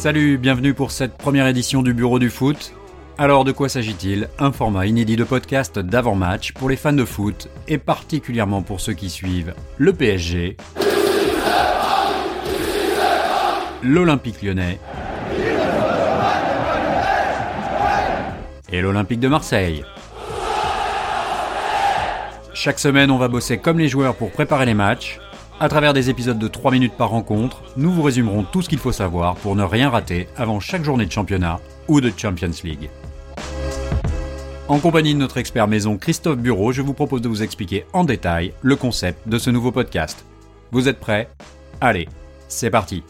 Salut, bienvenue pour cette première édition du Bureau du Foot. Alors de quoi s'agit-il? Un format inédit de podcast d'avant-match pour les fans de foot et particulièrement pour ceux qui suivent le PSG, l'Olympique lyonnais et l'Olympique de Marseille. Chaque semaine, on va bosser comme les joueurs pour préparer les matchs. À travers des épisodes de 3 minutes par rencontre, nous vous résumerons tout ce qu'il faut savoir pour ne rien rater avant chaque journée de championnat ou de Champions League. En compagnie de notre expert maison Christophe Bureau, je vous propose de vous expliquer en détail le concept de ce nouveau podcast. Vous êtes prêts? Allez, c'est parti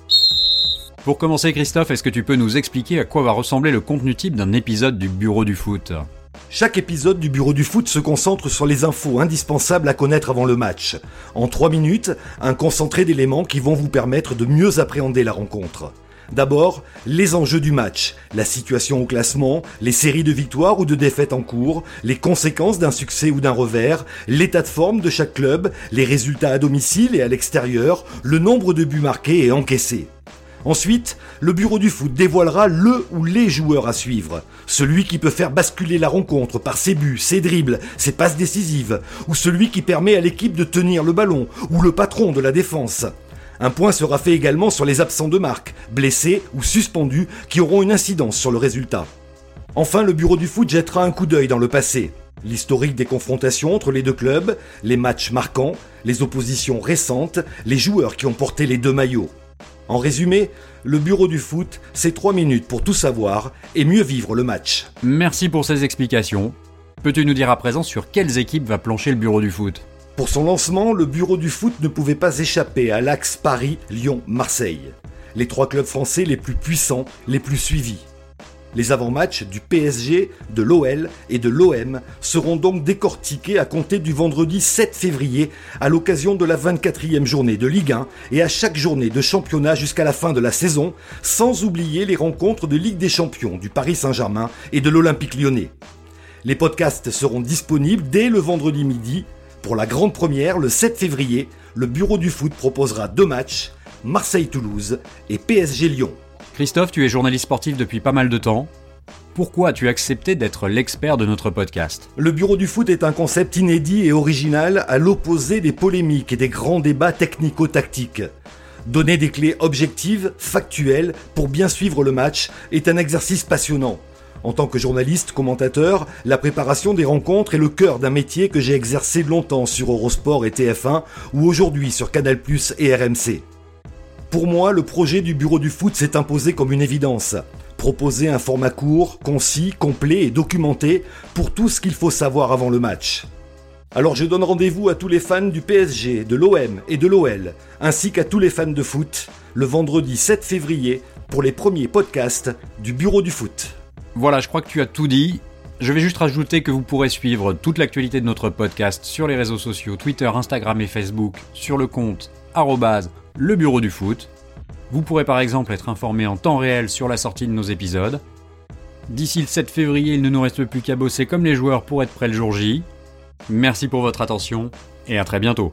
Pour commencer Christophe, est-ce que tu peux nous expliquer à quoi va ressembler le contenu type d'un épisode du Bureau du foot? Chaque épisode du Bureau du foot se concentre sur les infos indispensables à connaître avant le match. En 3 minutes, un concentré d'éléments qui vont vous permettre de mieux appréhender la rencontre. D'abord, les enjeux du match, la situation au classement, les séries de victoires ou de défaites en cours, les conséquences d'un succès ou d'un revers, l'état de forme de chaque club, les résultats à domicile et à l'extérieur, le nombre de buts marqués et encaissés. Ensuite, le bureau du foot dévoilera le ou les joueurs à suivre. Celui qui peut faire basculer la rencontre par ses buts, ses dribbles, ses passes décisives, ou celui qui permet à l'équipe de tenir le ballon, ou le patron de la défense. Un point sera fait également sur les absents de marque, blessés ou suspendus, qui auront une incidence sur le résultat. Enfin, le bureau du foot jettera un coup d'œil dans le passé. L'historique des confrontations entre les deux clubs, les matchs marquants, les oppositions récentes, les joueurs qui ont porté les deux maillots. En résumé, le bureau du foot, c'est 3 minutes pour tout savoir et mieux vivre le match. Merci pour ces explications. Peux-tu nous dire à présent sur quelles équipes va plancher le bureau du foot? Pour son lancement, le bureau du foot ne pouvait pas échapper à l'axe Paris-Lyon-Marseille. Les trois clubs français les plus puissants, les plus suivis. Les avant-matchs du PSG, de l'OL et de l'OM seront donc décortiqués à compter du vendredi 7 février à l'occasion de la 24e journée de Ligue 1 et à chaque journée de championnat jusqu'à la fin de la saison, sans oublier les rencontres de Ligue des Champions du Paris Saint-Germain et de l'Olympique lyonnais. Les podcasts seront disponibles dès le vendredi midi. Pour la grande première, le 7 février, le Bureau du foot proposera deux matchs, Marseille-Toulouse et PSG-Lyon. Christophe, tu es journaliste sportif depuis pas mal de temps. Pourquoi as-tu accepté d'être l'expert de notre podcast? Le bureau du foot est un concept inédit et original à l'opposé des polémiques et des grands débats technico-tactiques. Donner des clés objectives, factuelles, pour bien suivre le match est un exercice passionnant. En tant que journaliste, commentateur, la préparation des rencontres est le cœur d'un métier que j'ai exercé longtemps sur Eurosport et TF1 ou aujourd'hui sur Canal+ et RMC. Pour moi, le projet du bureau du foot s'est imposé comme une évidence. Proposer un format court, concis, complet et documenté pour tout ce qu'il faut savoir avant le match. Alors je donne rendez-vous à tous les fans du PSG, de l'OM et de l'OL, ainsi qu'à tous les fans de foot, le vendredi 7 février pour les premiers podcasts du Bureau du foot. Voilà, je crois que tu as tout dit. Je vais juste rajouter que vous pourrez suivre toute l'actualité de notre podcast sur les réseaux sociaux Twitter, Instagram et Facebook, sur le compte le bureau du foot. Vous pourrez par exemple être informé en temps réel sur la sortie de nos épisodes. D'ici le 7 février, il ne nous reste plus qu'à bosser comme les joueurs pour être prêts le jour J. Merci pour votre attention et à très bientôt.